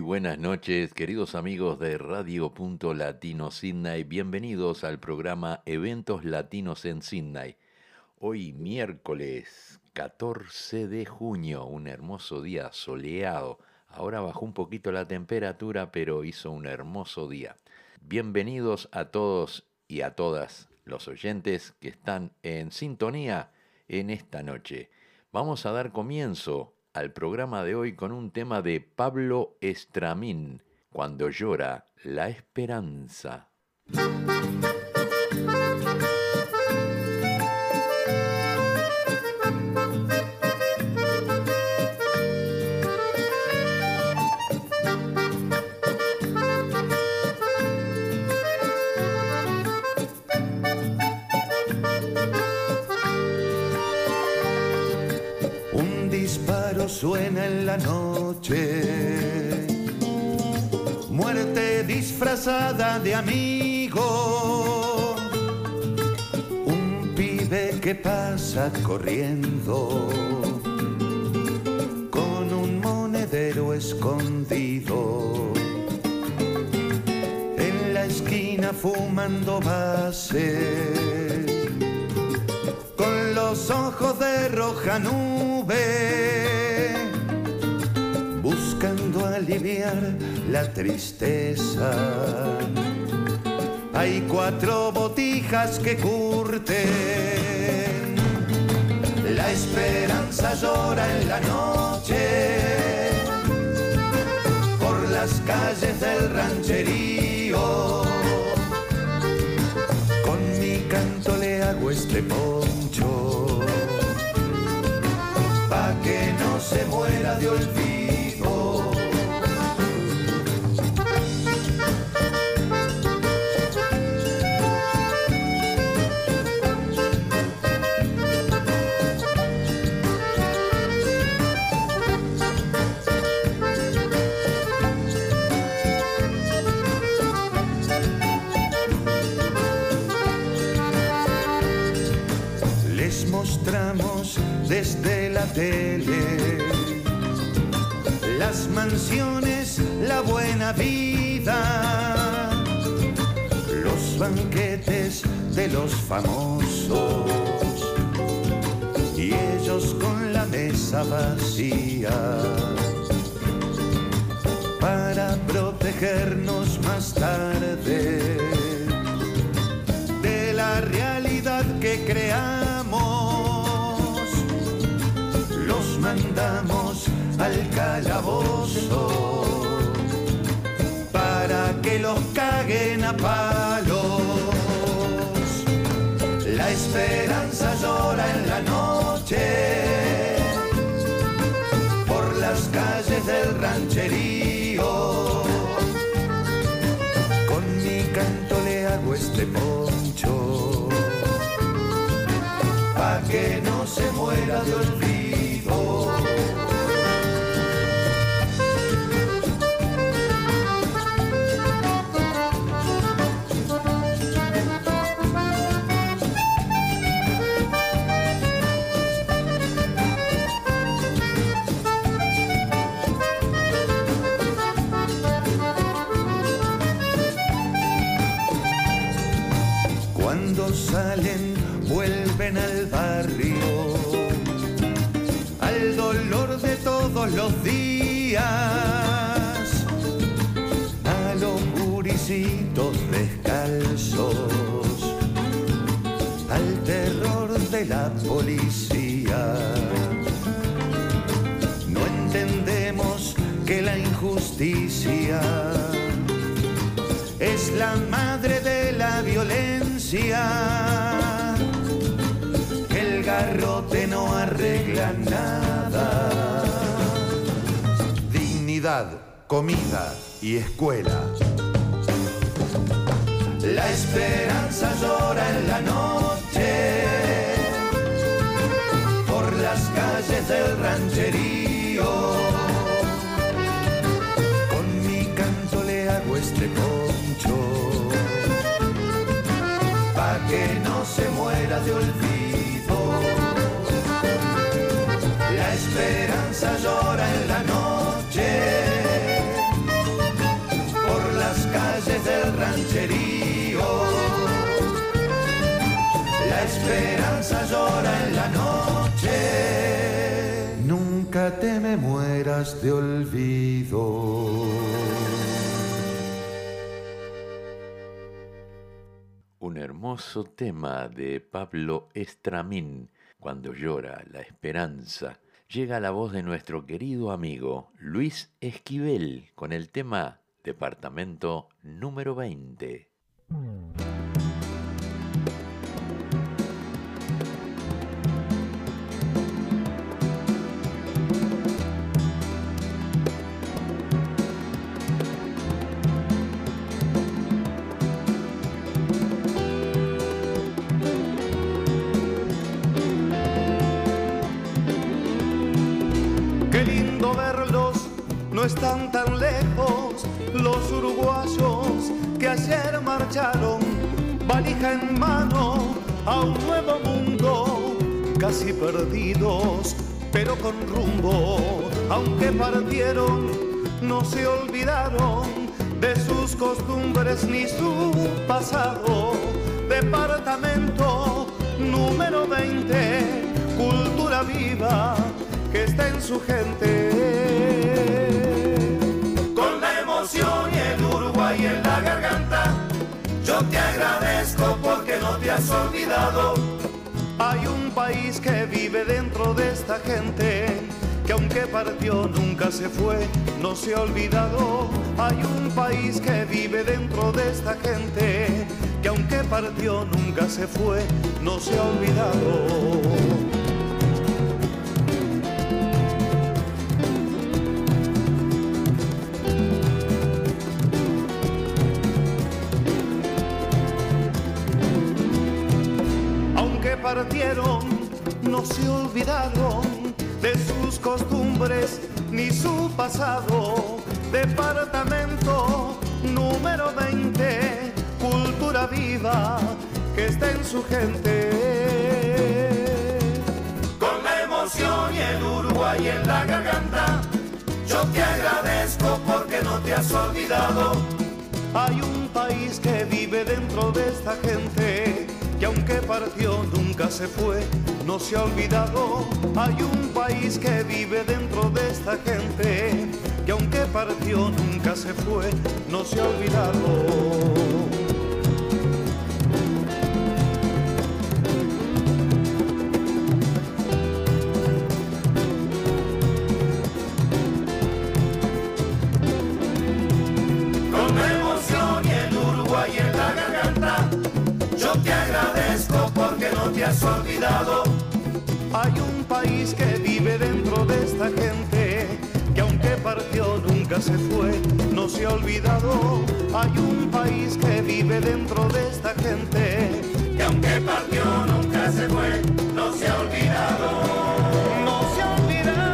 Buenas noches, queridos amigos de Radio Punto Latino Sydney. Bienvenidos al programa Eventos Latinos en Sydney. Hoy miércoles 14 de junio, un hermoso día soleado. Ahora bajó un poquito la temperatura, pero hizo un hermoso día. Bienvenidos a todos y a todas los oyentes que están en sintonía en esta noche. Vamos a dar comienzo al programa de hoy con un tema de Pablo Estramín, Cuando llora la esperanza. Suena en la noche. Muerte disfrazada de amigo. Un pibe que pasa corriendo con un monedero escondido. En la esquina fumando base. Los ojos de roja nube buscando aliviar la tristeza. Hay cuatro botijas que curten, la esperanza llora en la noche, por las calles del rancherío. Con mi canto le hago este poncho, se muera de olvido desde la tele. Las mansiones, la buena vida, los banquetes de los famosos. Y ellos con la mesa vacía. Para protegernos más tarde de la realidad que creamos. Mandamos al calabozo para que los caguen a palos. La esperanza llora en la noche por las calles del rancherío. Con mi canto le hago este poncho pa' que no se muera de. Policía. No entendemos que la injusticia es la madre de la violencia. El garrote no arregla nada. Dignidad, comida y escuela. La esperanza llora en la noche del rancherío. Con mi canto le hago este que no se muera de olvido. Mueras de olvido. Un hermoso tema de Pablo Estramín, cuando llora la esperanza. Llega la voz de nuestro querido amigo Luis Esquivel con el tema Departamento número 20. Están tan lejos los uruguayos que ayer marcharon, valija en mano, a un nuevo mundo, casi perdidos, pero con rumbo, aunque partieron, no se olvidaron de sus costumbres ni su pasado. Departamento número 20, cultura viva que está en su gente y el Uruguay en la garganta. Yo te agradezco porque no te has olvidado. Hay un país que vive dentro de esta gente, que aunque partió nunca se fue, no se ha olvidado. Hay un país que vive dentro de esta gente, que aunque partió nunca se fue, no se ha olvidado. No se olvidaron de sus costumbres ni su pasado. Departamento número 20, cultura viva que está en su gente. Con la emoción y el Uruguay en la garganta, yo te agradezco porque no te has olvidado. Hay un país que vive dentro de esta gente que aunque partió nunca se fue, no se ha olvidado. Hay un país que vive dentro de esta gente, que aunque partió nunca se fue, no se ha olvidado. Hay un país que vive dentro de esta gente, que aunque partió nunca se fue, no se ha olvidado. Hay un país que vive dentro de esta gente, que aunque partió nunca se fue, no se ha olvidado. No se ha olvidado.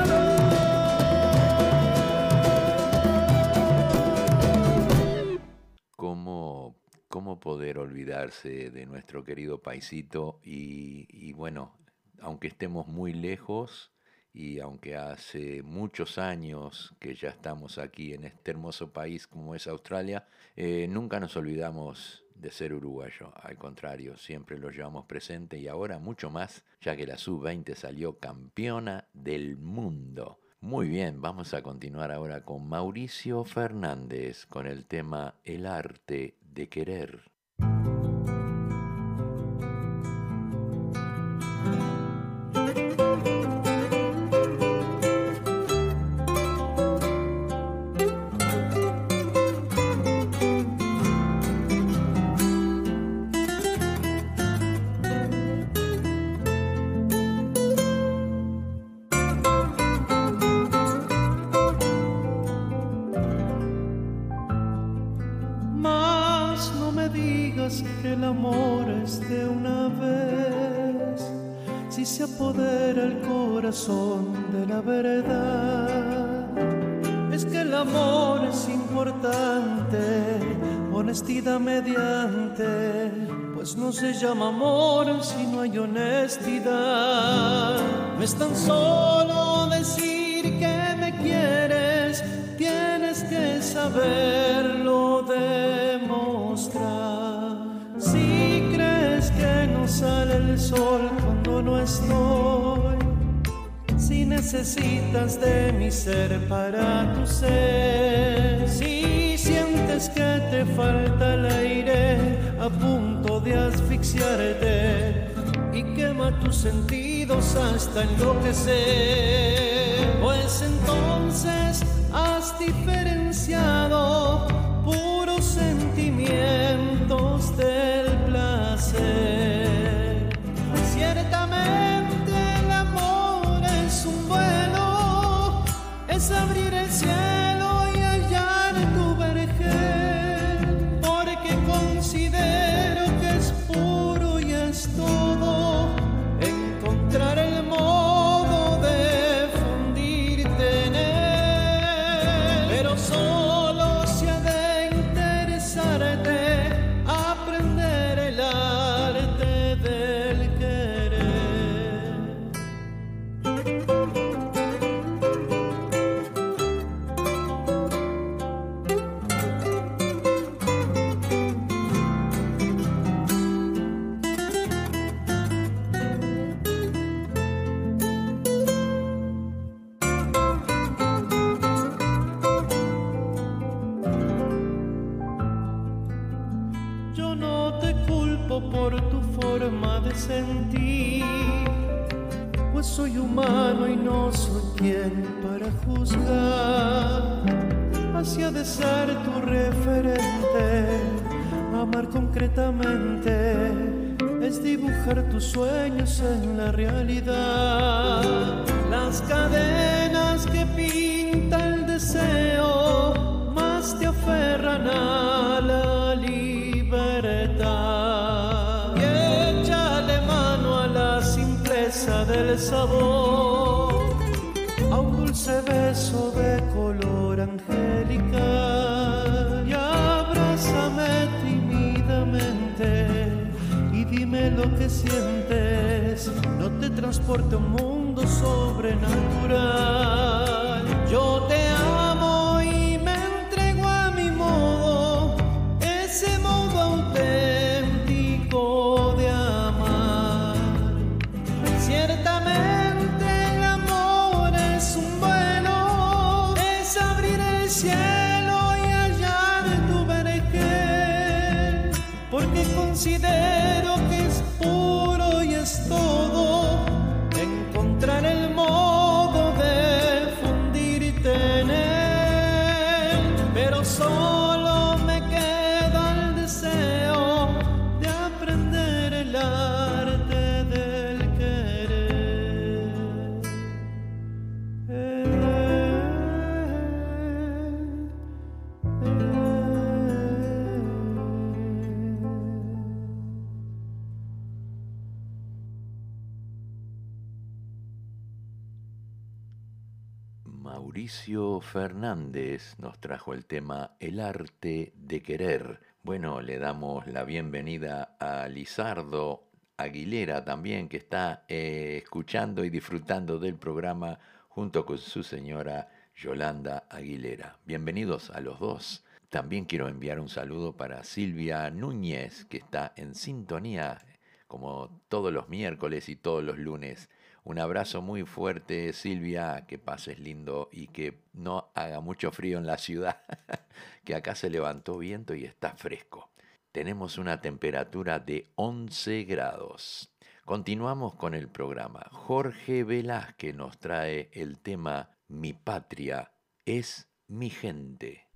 ¿Cómo poder olvidarse de nuestro querido paisito y, bueno, aunque estemos muy lejos y aunque hace muchos años que ya estamos aquí en este hermoso país como es Australia, eh, nunca nos olvidamos de ser uruguayo, al contrario, siempre lo llevamos presente y ahora mucho más, ya que la sub-20 salió campeona del mundo. Muy bien, vamos a continuar ahora con Mauricio Fernández con el tema El arte de querer. Ser. Si sientes que te falta el aire a punto de asfixiarte y quema tus sentidos hasta enloquecer, pues entonces Fernández nos trajo el tema El arte de querer. Bueno, le damos la bienvenida a Lizardo Aguilera también, que está eh, escuchando y disfrutando del programa junto con su señora Yolanda Aguilera. Bienvenidos a los dos. También quiero enviar un saludo para Silvia Núñez, que está en sintonía como todos los miércoles y todos los lunes. Un abrazo muy fuerte, Silvia, que pases lindo y que no haga mucho frío en la ciudad, que acá se levantó viento y está fresco. Tenemos una temperatura de 11 grados. Continuamos con el programa. Jorge Velázquez nos trae el tema Mi patria es mi gente.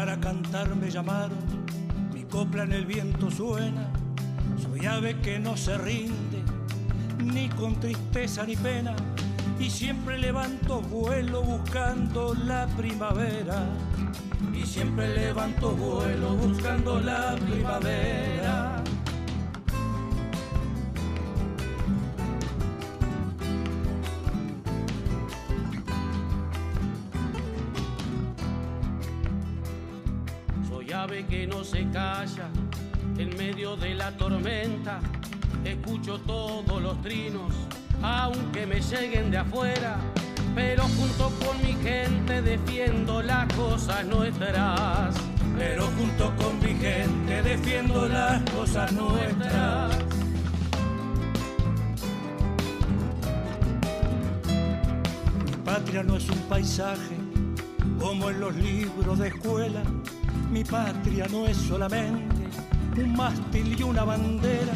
Para cantar me llamaron, mi copla en el viento suena. Soy ave que no se rinde, ni con tristeza ni pena, y siempre levanto vuelo buscando la primavera. Y siempre levanto vuelo buscando la primavera. Que no se calla en medio de la tormenta. Escucho todos los trinos, aunque me lleguen de afuera. pero junto con mi gente defiendo las cosas nuestras. Pero junto con mi gente defiendo las cosas nuestras. Mi patria no es un paisaje como en los libros de escuela. Mi patria no es solamente un mástil y una bandera.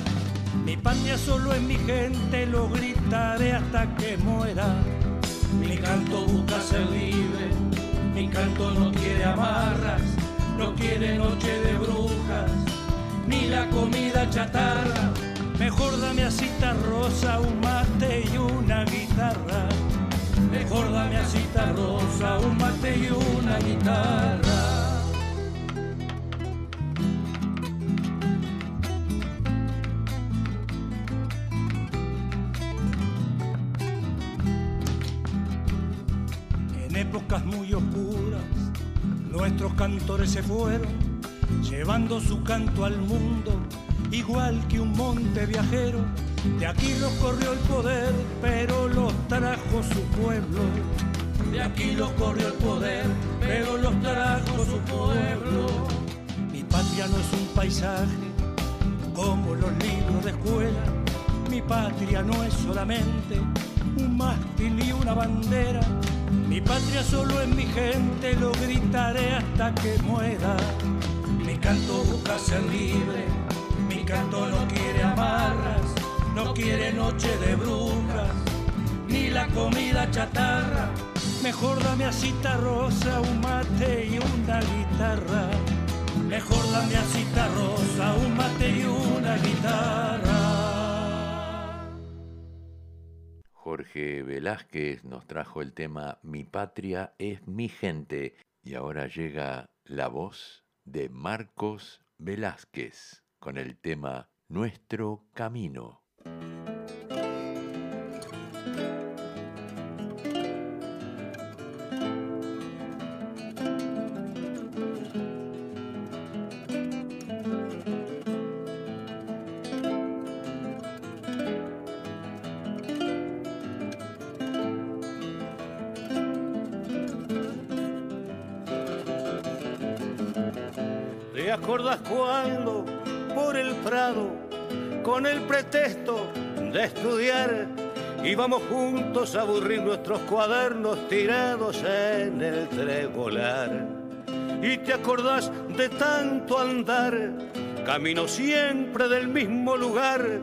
Mi patria solo es mi gente, lo gritaré hasta que muera. Mi canto busca ser libre, mi canto no quiere amarras, no quiere noche de brujas, ni la comida chatarra. Mejor dame cita rosa, un mate y una guitarra. Mejor dame cita rosa, un mate y una guitarra. Nuestros cantores se fueron, llevando su canto al mundo, igual que un monte viajero. De aquí los corrió el poder, pero los trajo su pueblo. De aquí los corrió el poder, pero los trajo su pueblo. Mi patria no es un paisaje como los libros de escuela. Mi patria no es solamente un mástil y una bandera mi patria solo es mi gente, lo gritaré hasta que muera. Mi canto busca ser libre, mi canto no quiere amarras, no quiere noche de brujas, ni la comida chatarra. Mejor dame cita rosa, un mate y una guitarra. Mejor dame cita rosa, un mate y una guitarra. Jorge Velázquez nos trajo el tema Mi patria es mi gente y ahora llega la voz de Marcos Velázquez con el tema Nuestro Camino. Pretexto de estudiar, íbamos juntos a aburrir nuestros cuadernos tirados en el tregolar? Y te acordás de tanto andar, camino siempre del mismo lugar.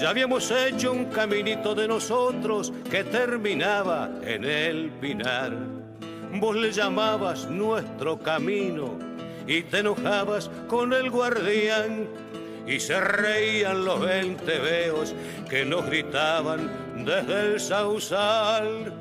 Ya habíamos hecho un caminito de nosotros que terminaba en el pinar. Vos le llamabas nuestro camino y te enojabas con el guardián y se reían los veinte veos que nos gritaban desde el sausal.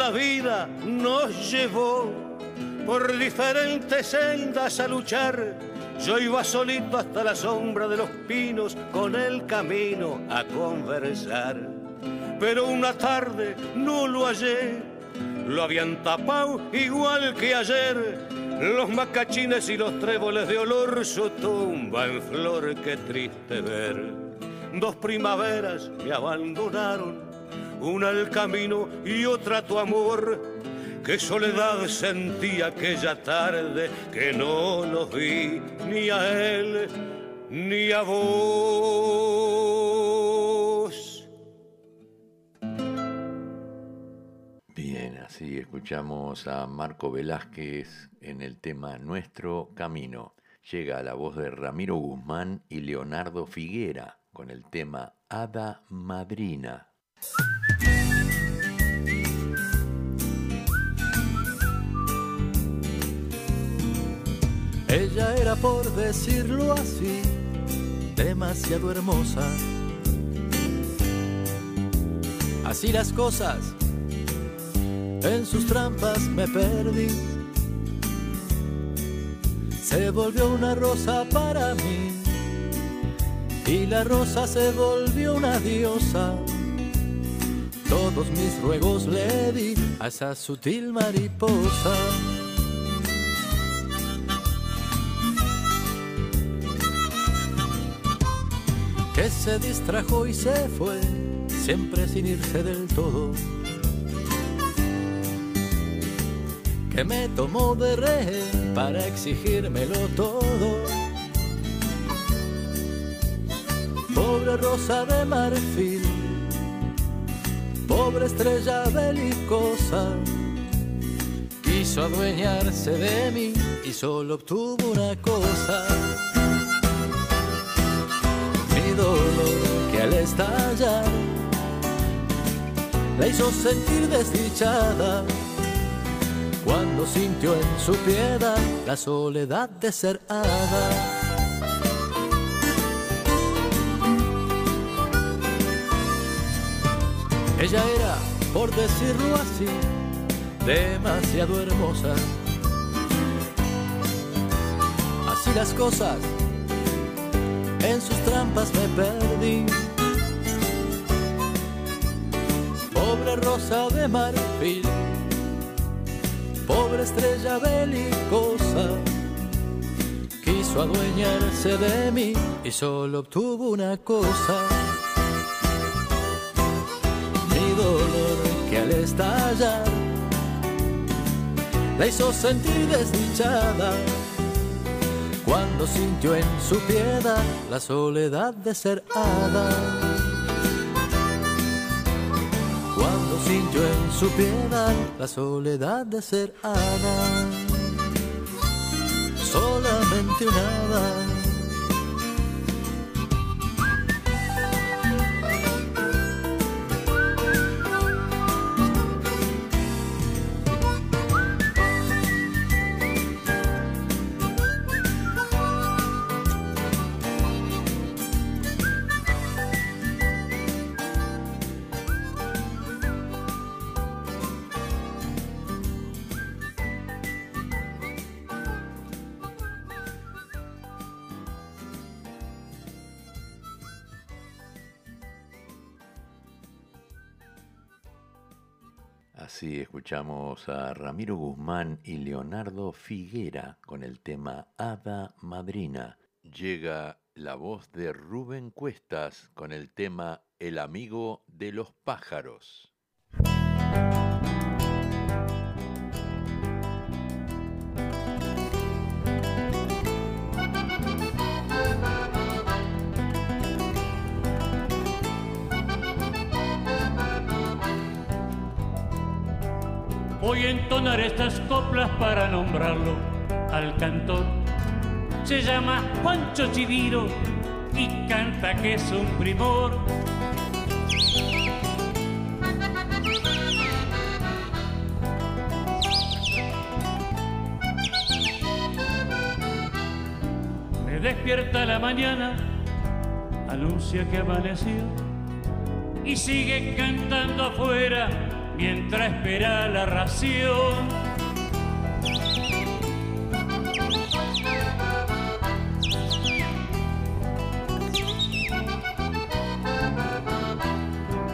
La vida nos llevó por diferentes sendas a luchar. Yo iba solito hasta la sombra de los pinos con el camino a conversar. Pero una tarde no lo hallé, lo habían tapado igual que ayer. Los macachines y los tréboles de olor, su tumba en flor, qué triste ver. Dos primaveras me abandonaron una al camino y otra tu amor. Qué soledad sentí aquella tarde que no los vi ni a él ni a vos. Bien, así escuchamos a Marco Velázquez en el tema Nuestro Camino. Llega la voz de Ramiro Guzmán y Leonardo Figuera con el tema Hada Madrina. Ella era, por decirlo así, demasiado hermosa. Así las cosas, en sus trampas me perdí. se volvió una rosa para mí y la rosa se volvió una diosa. Todos mis ruegos le di a esa sutil mariposa. Que se distrajo y se fue, siempre sin irse del todo. Que me tomó de rehén para exigírmelo todo pobre rosa de marfil, pobre estrella belicosa, quiso adueñarse de mí y solo obtuvo una cosa. Mi dolor que al estallar la hizo sentir desdichada cuando sintió en su piedad la soledad de ser hada. Ella era, por decirlo así, demasiado hermosa. Así las cosas, en sus trampas me perdí. Pobre rosa de marfil, pobre estrella belicosa, quiso adueñarse de mí y solo obtuvo una cosa la hizo sentir desdichada cuando sintió en su piedad la soledad de ser hada. Cuando sintió en su piedad la soledad de ser hada. Solamente un hada escuchamos a Ramiro Guzmán y Leonardo Figuera con el tema Hada Madrina. Llega la voz de Rubén Cuestas con el tema El amigo de los pájaros. Voy a entonar estas coplas para nombrarlo al cantor. Se llama Juancho Chiviro y canta que es un primor. Me despierta la mañana, anuncia que amaneció y sigue cantando afuera mientras espera la ración.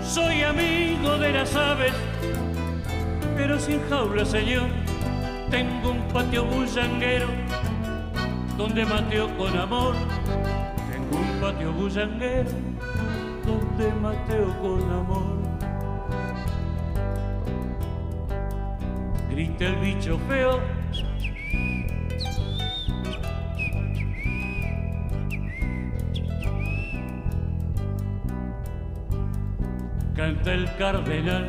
Soy amigo de las aves, pero sin jaula, señor. Tengo un patio bullanguero donde mateo con amor. Tengo un patio bullanguero donde mateo con amor. Grita el bicho feo. Canta el cardenal.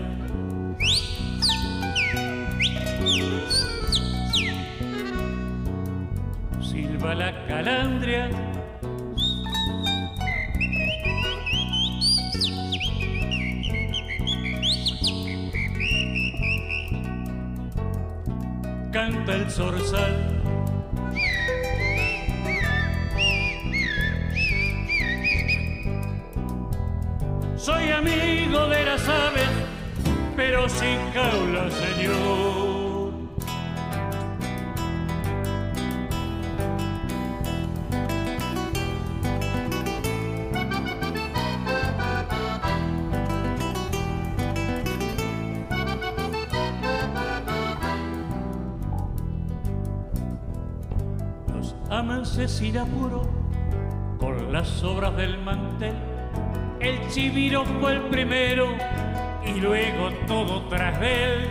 Silva la calandria. Canta el zorzal. Soy amigo de las aves, pero sin jaula, señor. Sin apuro con las obras del mantel. El chiviro fue el primero y luego todo tras él.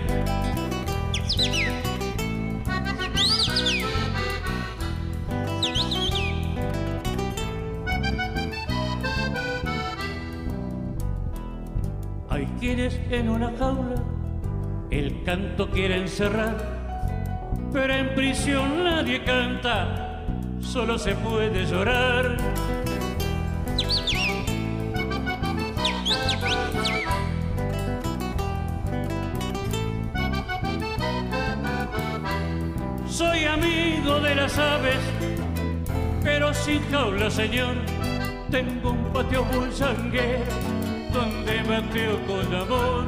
Hay quienes en una jaula el canto quiere encerrar, pero en prisión nadie canta, solo se puede llorar. Soy amigo de las aves, pero sin jaula, señor. Tengo un patio bullanguero donde bateo con amor.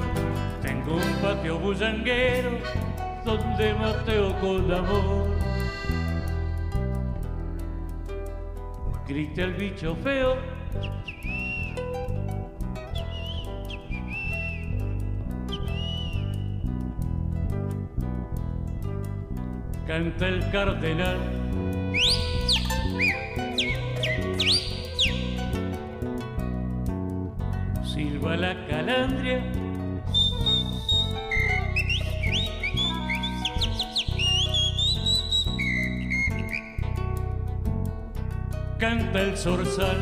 Tengo un patio bullanguero donde mateo con amor. Grita el bicho feo. Canta el cardenal. Silba la calandria. Canta el zorzal.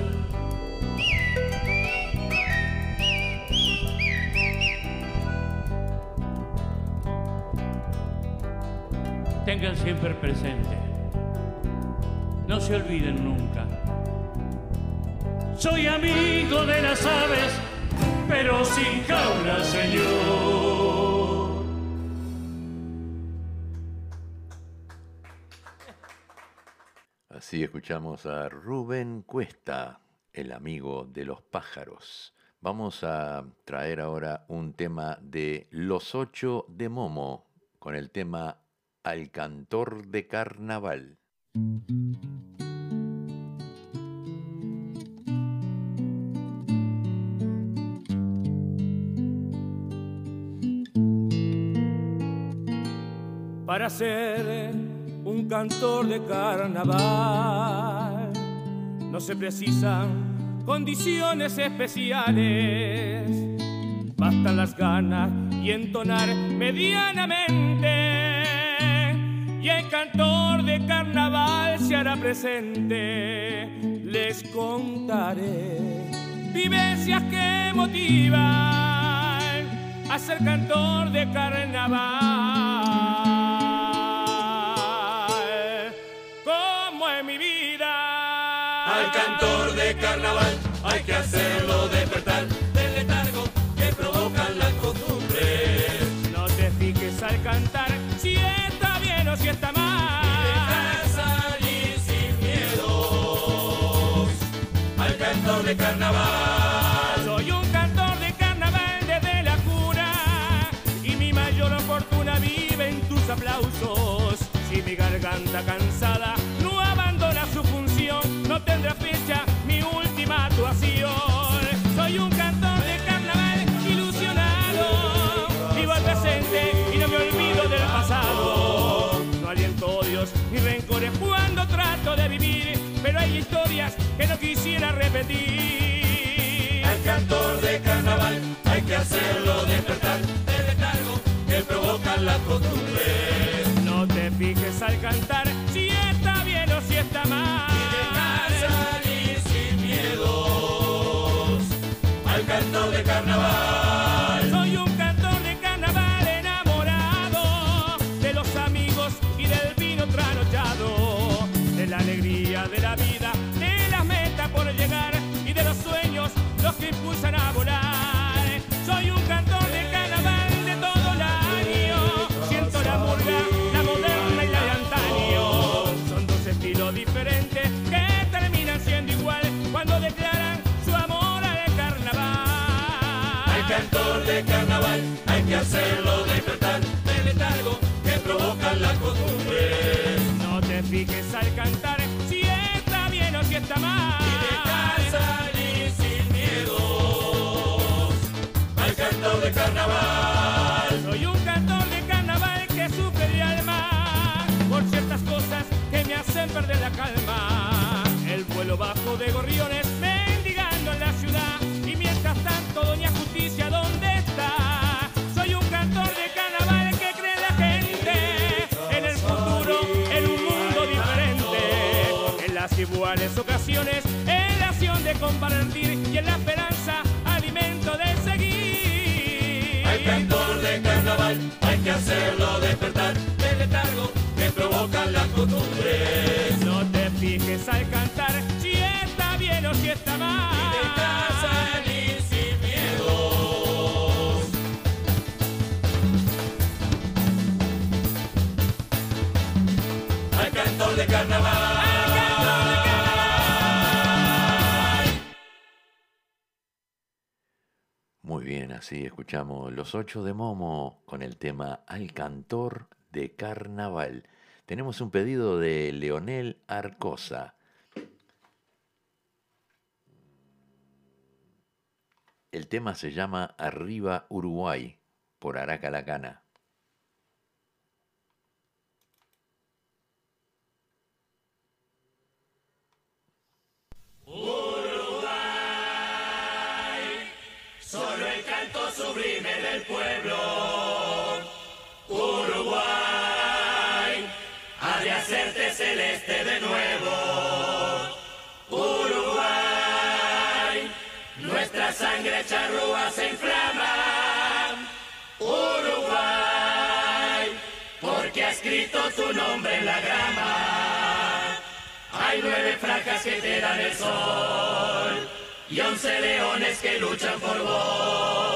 Tengan siempre presente. No se olviden nunca. Soy amigo de las aves, pero sin jaula, señor. Así escuchamos a Rubén Cuesta, el amigo de los pájaros. Vamos a traer ahora un tema de Los Ocho de Momo, con el tema Al Cantor de Carnaval. para ser un cantor de carnaval. No se precisan condiciones especiales, bastan las ganas y entonar medianamente. Y el cantor de carnaval se hará presente. Les contaré vivencias que motivan a ser cantor de carnaval. Cantor de carnaval hay que hacerlo despertar del letargo que provocan las costumbres. No te fijes al cantar si está bien o si está mal. Dejar salir sin miedos al cantor de carnaval. Soy un cantor de carnaval desde la cuna y mi mayor fortuna vive en tus aplausos. Si mi garganta cansada no tendrá fecha mi última actuación. Soy un cantor de carnaval ilusionado, vivo al presente y no me olvido del pasado. No aliento odios ni rencores cuando trato de vivir, pero hay historias que no quisiera repetir. Al cantor de carnaval hay que hacerlo despertar del letargo que provocan las costumbres. No te fijes al cantar si está bien o si está mal. Que impulsan a volar. Soy un cantor de carnaval de todo el año, siento la murga, la moderna y la de antaño. Son dos estilos diferentes que terminan siendo igual cuando declaran su amor al carnaval. Al cantor de carnaval hay que hacerlo despertar del letargo que provocan las costumbres. No te fijes al cantar si está bien o si está mal. Y dejar salir Soy un cantor de carnaval que sufre el alma por ciertas cosas que me hacen perder la calma. El vuelo bajo de gorriones mendigando en la ciudad y mientras tanto Doña Justicia dónde está. Soy un cantor de carnaval que cree la gente, en el futuro, en un mundo diferente. En las iguales ocasiones, en la acción de compartir y en la esperanza de hay que hacerlo despertar. del así escuchamos Los Ocho de Momo con el tema Al Cantor de Carnaval. Tenemos un pedido de Leonel Arcosa. El tema se llama Arriba Uruguay por Araca la Cana. Solo el pueblo. Uruguay, ha de hacerte celeste de nuevo. Uruguay, nuestra sangre charrúa se inflama. Uruguay, porque ha escrito tu nombre en la grama. Hay nueve fracas que te dan el sol y once leones que luchan por vos.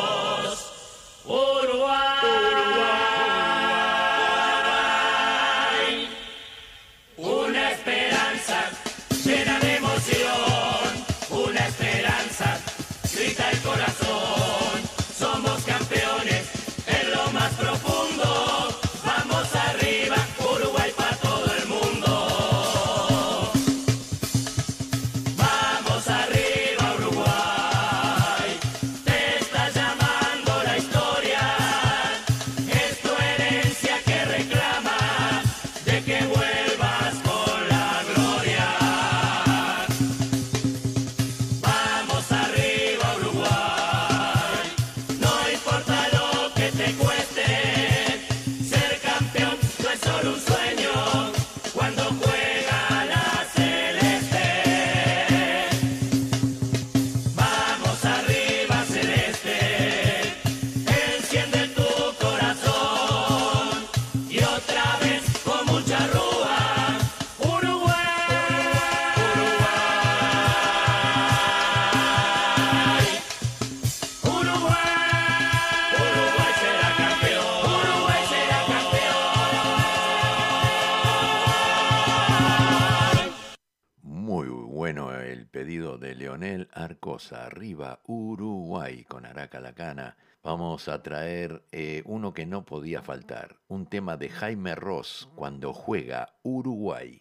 Arriba Uruguay con Araca la Cana. Vamos a traer eh, uno que no podía faltar, un tema de Jaime Ross cuando juega Uruguay.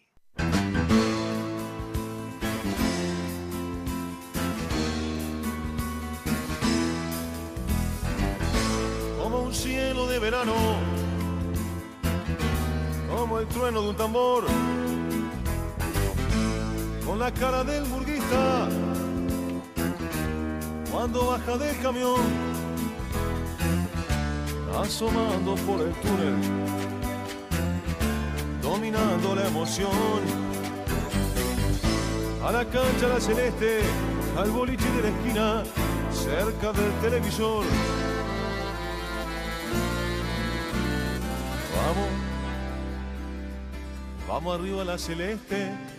como un cielo de verano, como el trueno de un tambor, con la cara del burguista, cuando baja del camión, asomando por el túnel, dominando la emoción. A la cancha la celeste, al boliche de la esquina, cerca del televisor. Vamos, vamos arriba la celeste.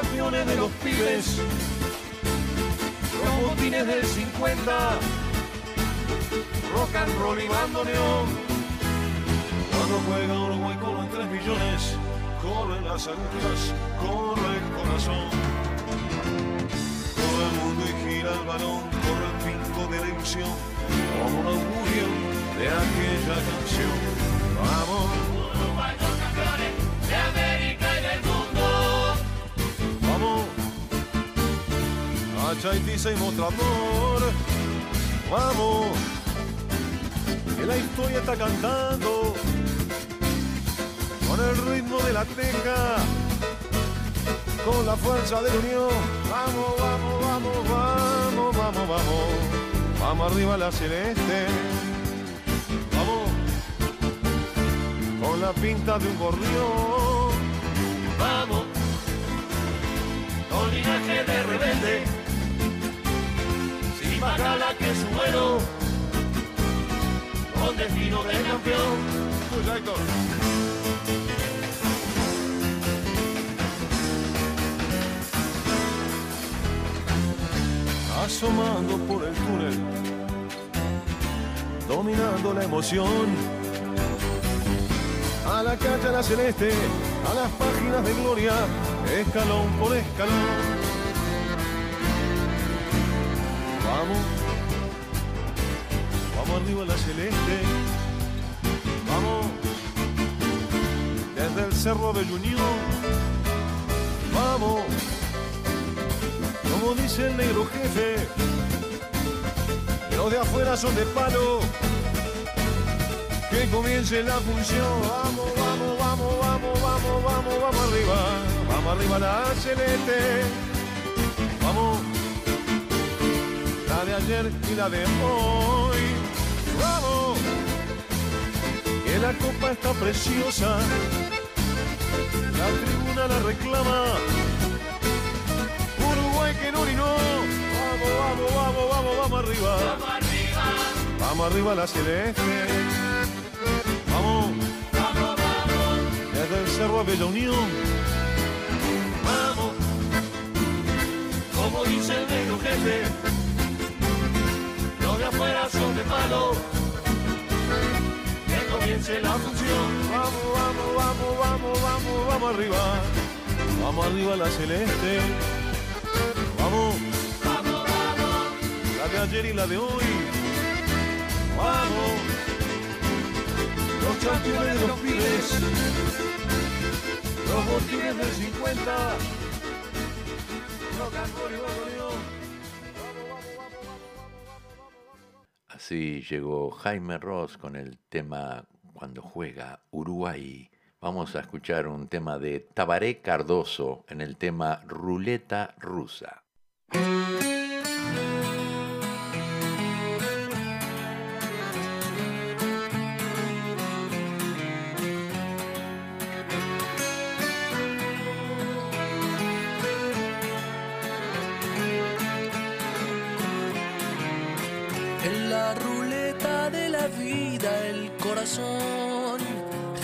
Los campeones de los pibes. Los botines del 50. Rock and roll y bandoneón. Cuando juega Uruguay con los 3 millones. Corren las agujas, corre el corazón. Corre el mundo y gira el balón, corre el pinco de la ilusión, como un augurio de aquella canción. Vamos, a Mostrador. Vamos, que la historia está cantando con el ritmo de la teja, con la fuerza de unión. Vamos, vamos, vamos, vamos, vamos, vamos. Vamos arriba la celeste. Vamos, con la pinta de un gorrión. Vamos, con linaje de rebelde, sin bacala que su vuelo, con destino de campeón. Asomando por el túnel, dominando la emoción. A la calle a la celeste, a las páginas de gloria, escalón por escalón. Vamos, vamos arriba a la celeste, vamos desde el cerro de Unión. Vamos, como dice el negro jefe, los de afuera son de palo. Que comience la función. Vamos, vamos, vamos, vamos, vamos, vamos, vamos arriba. Vamos arriba la celeste. La de ayer y la de hoy. Vamos. Que la copa está preciosa. La tribuna la reclama. Uruguay que no no. Vamos, vamos, vamos, vamos, vamos arriba. Vamos arriba, Vamos arriba la celeste. Vamos. vamos, vamos, Desde el cerro a Bella Unión. vamos, como dice el negro jefe, comience la función. Vamos, vamos, vamos, vamos, vamos, vamos arriba. Vamos arriba la celeste. Vamos, Vamos, vamos, la de ayer y la de hoy. Vamos. Los campeones de los pibes. Los botines del 50. Rock and roll y bandoneón. Vamos, vamos, vamos, vamos, vamos, vamos, vamos. Así llegó Jaime Ross con el tema Cuando juega Uruguay. Vamos a escuchar un tema de Tabaré Cardoso en el tema Ruleta Rusa.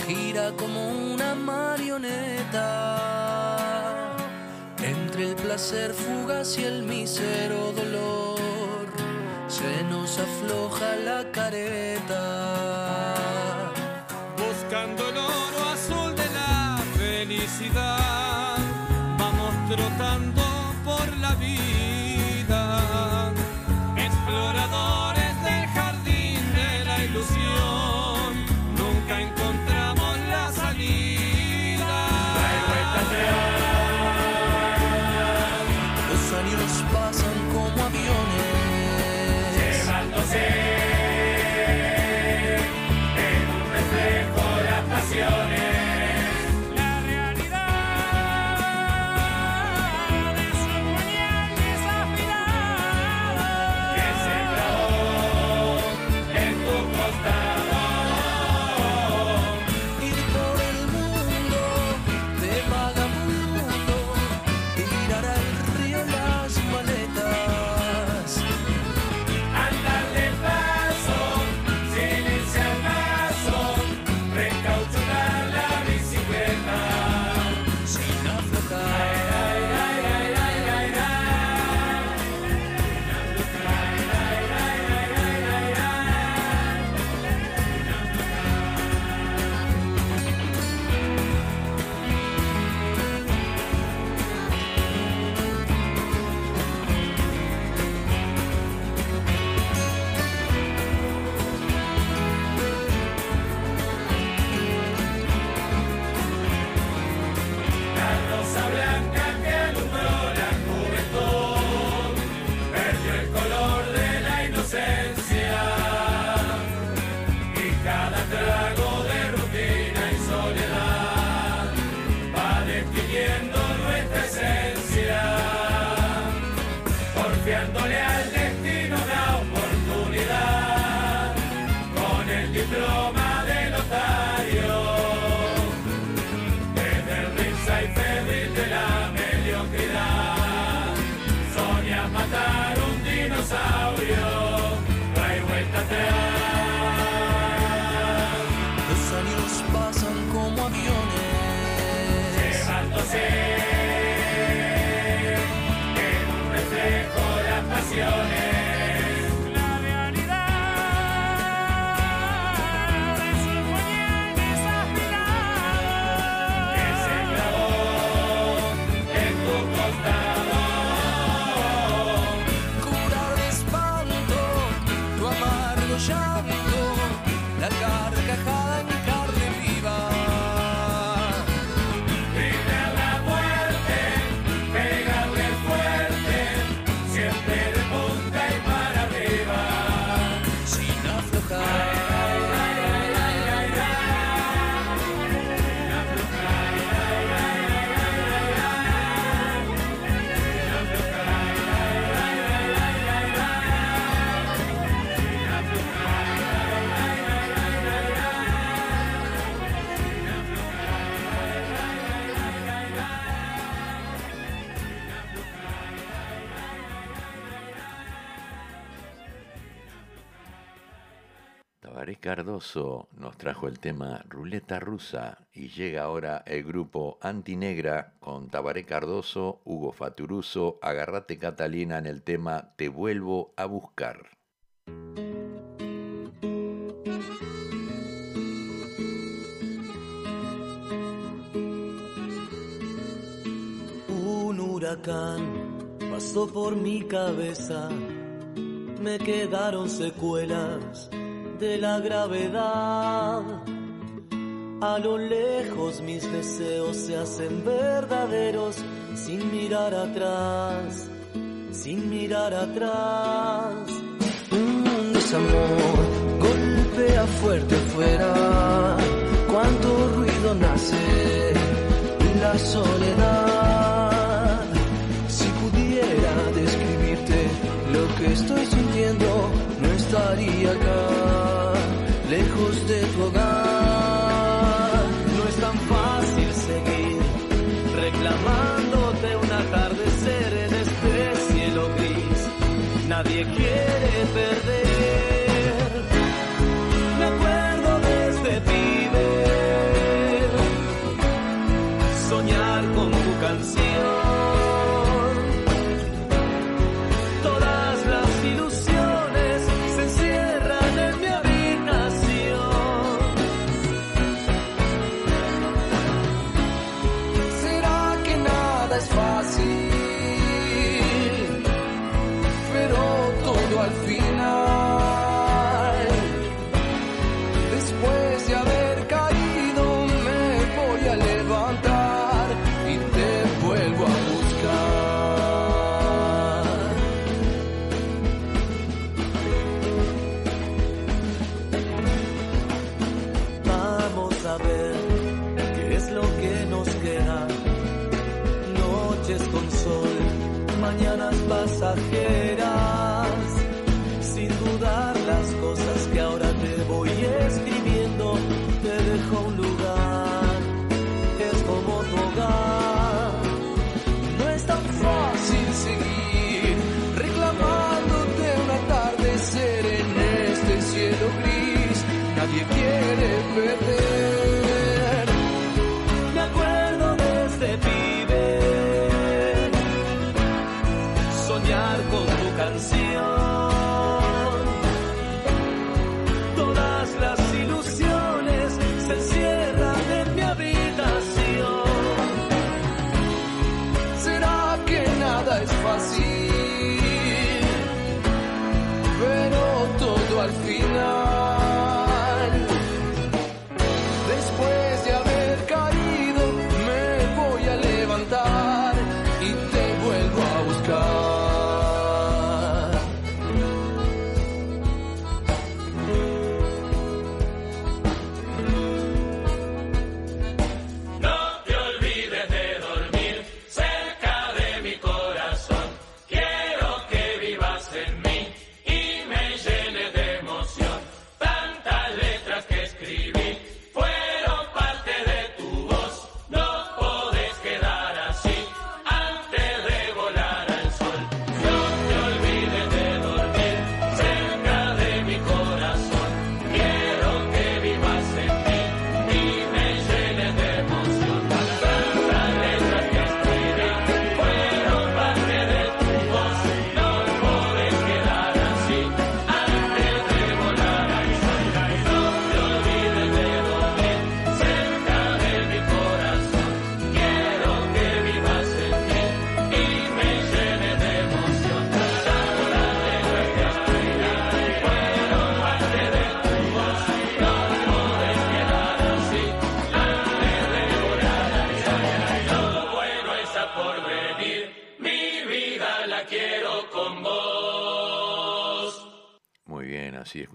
Gira como una marioneta. Entre el placer fugaz y el mísero dolor se nos afloja la careta. Nos trajo el tema Ruleta Rusa y llega ahora el grupo Antinegra con Tabaré Cardoso, Hugo Faturuso, Agarrate Catalina en el tema Te vuelvo a buscar. Un huracán pasó por mi cabeza, me quedaron secuelas de la gravedad. A lo lejos mis deseos se hacen verdaderos sin mirar atrás, sin mirar atrás. Un desamor golpea fuerte fuera, cuánto ruido nace la soledad. Si pudiera describirte lo que estoy sintiendo, no estaría acá lejos de tu hogar.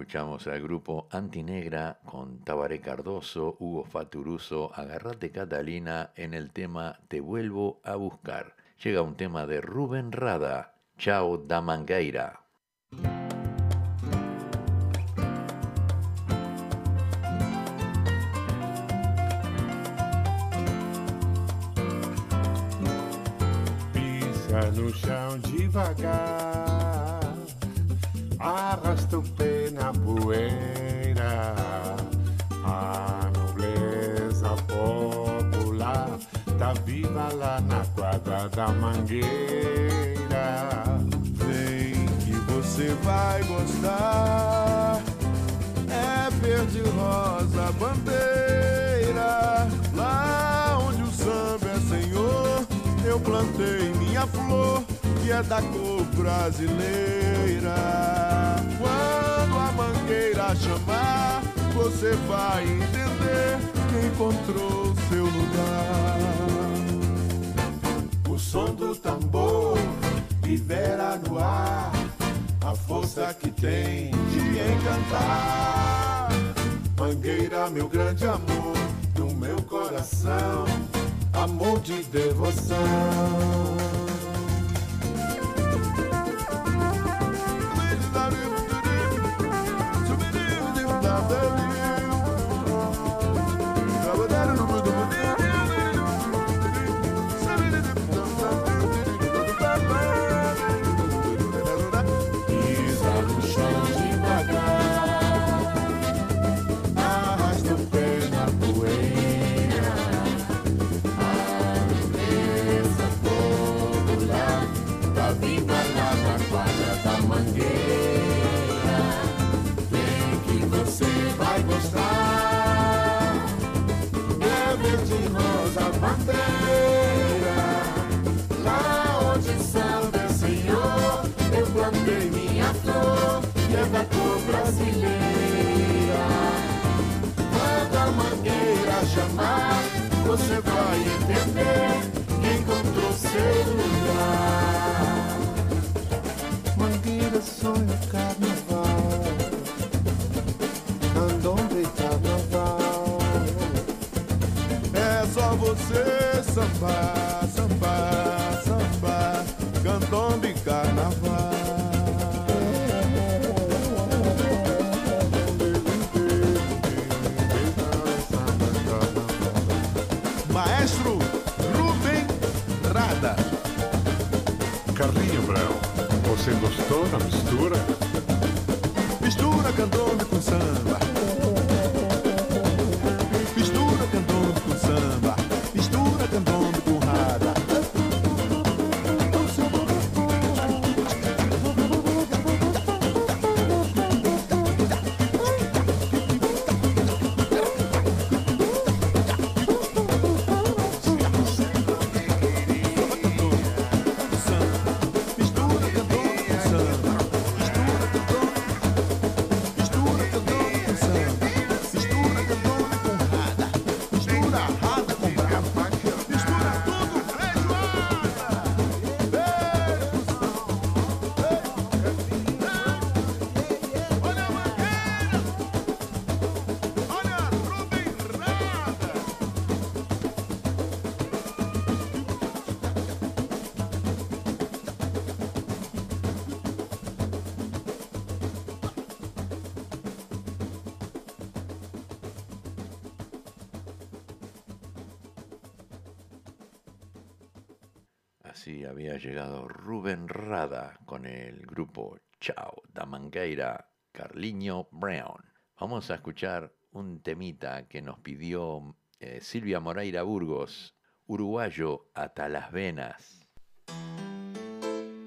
Escuchamos al grupo Antinegra con Tabaré Cardoso, Hugo Faturuso, Agarrate Catalina en el tema Te vuelvo a buscar. Llega un tema de Rubén Rada, Chao da Mangueira. Pisa no arrasta o pé na poeira. A nobleza popular tá viva lá na quadra da mangueira. Vem que você vai gostar. É verde, rosa, bandeira. Lá onde o samba é senhor, eu plantei minha flor, é da cor brasileira. Quando a mangueira chamar, você vai entender que encontrou seu lugar. O som do tambor libera no ar a força que tem de encantar. Mangueira, meu grande amor, do meu coração, amor de devoção. Que é da cor brasileira. Quando a mangueira chamar, você vai entender que encontrou seu lugar. Mangueira sonho carnaval, candomblé carnaval. É só você sambar, você gostou da mistura? Mistura candomblé com samba. Chao da Mangueira Carliño Brown. Vamos a escuchar un temita que nos pidió eh, Silvia Moreira Burgos, uruguayo hasta las venas.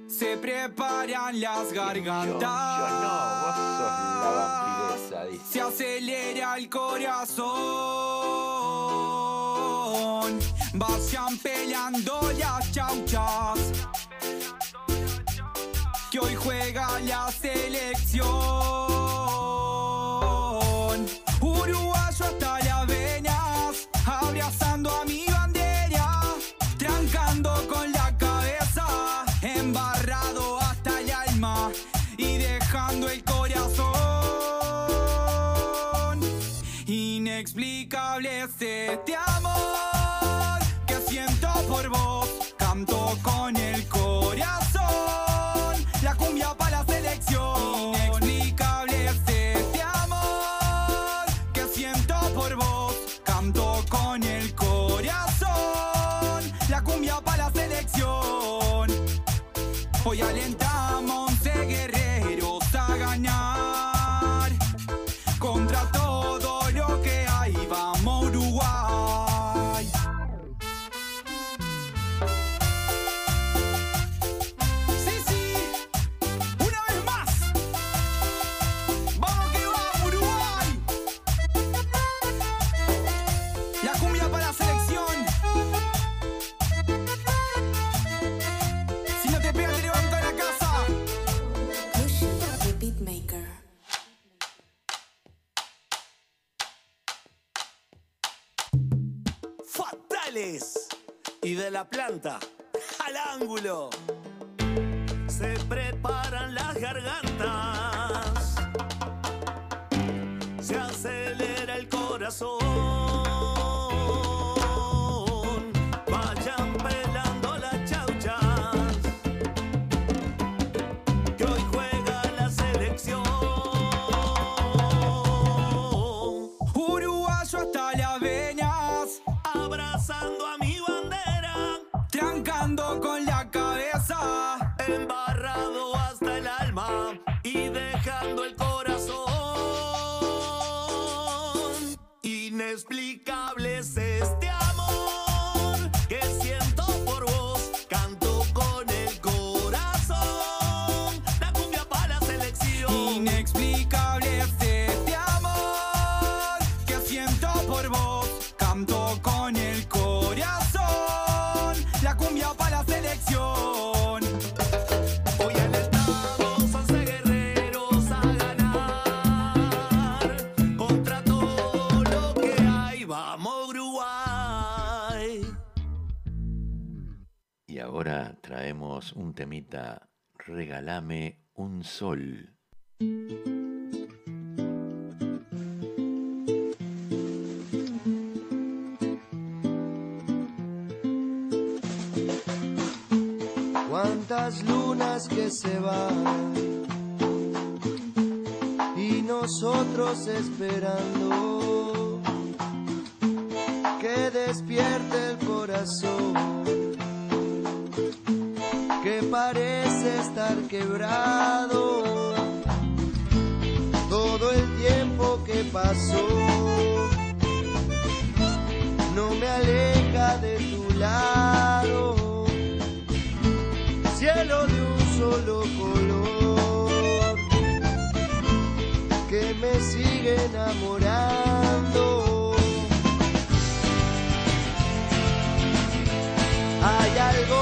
Se preparan las gargantas. Yo, yo no, vos sos la vampiresa, dice. Se acelera el corazón. Vayan peleando las chauchas. Juega la selección. garganta. Regálame un sol. Cuántas lunas que se van y nosotros esperando cielo de un solo color que me sigue enamorando. Hay algo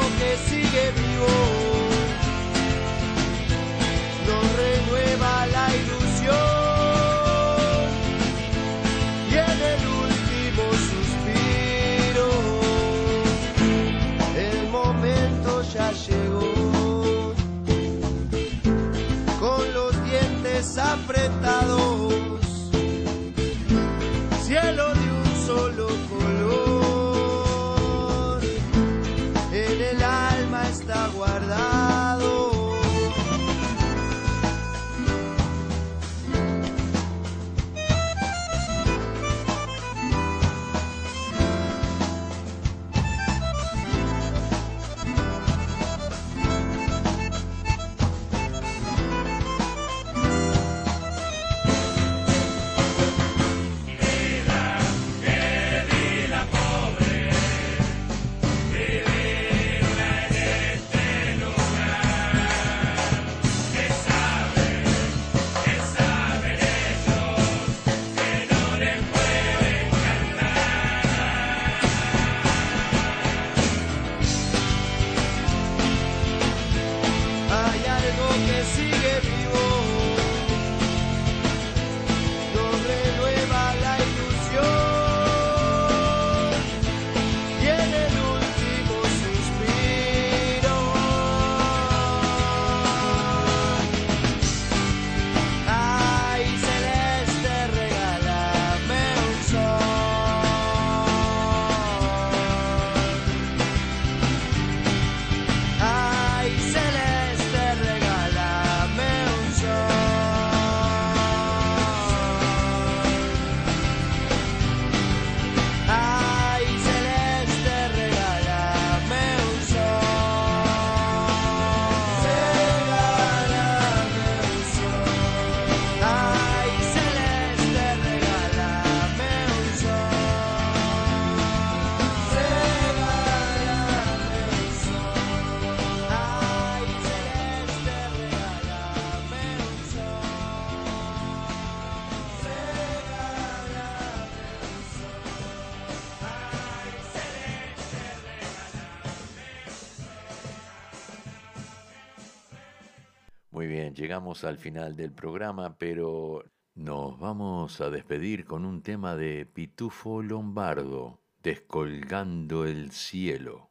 al final del programa, pero nos vamos a despedir con un tema de Pitufo Lombardo, Descolgando el cielo.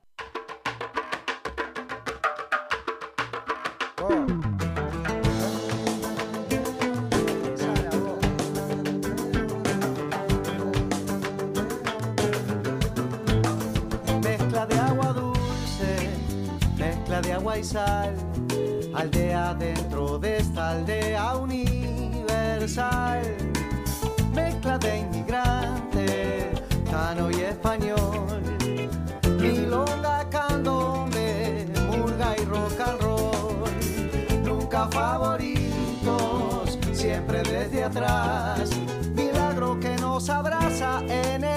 Mezcla de agua dulce, mezcla de agua y sal, aldea de esta aldea universal. Mezcla de inmigrante, cano y español, milonga, candombe, murga y rock and roll. Nunca favoritos, siempre desde atrás, milagro que nos abraza en el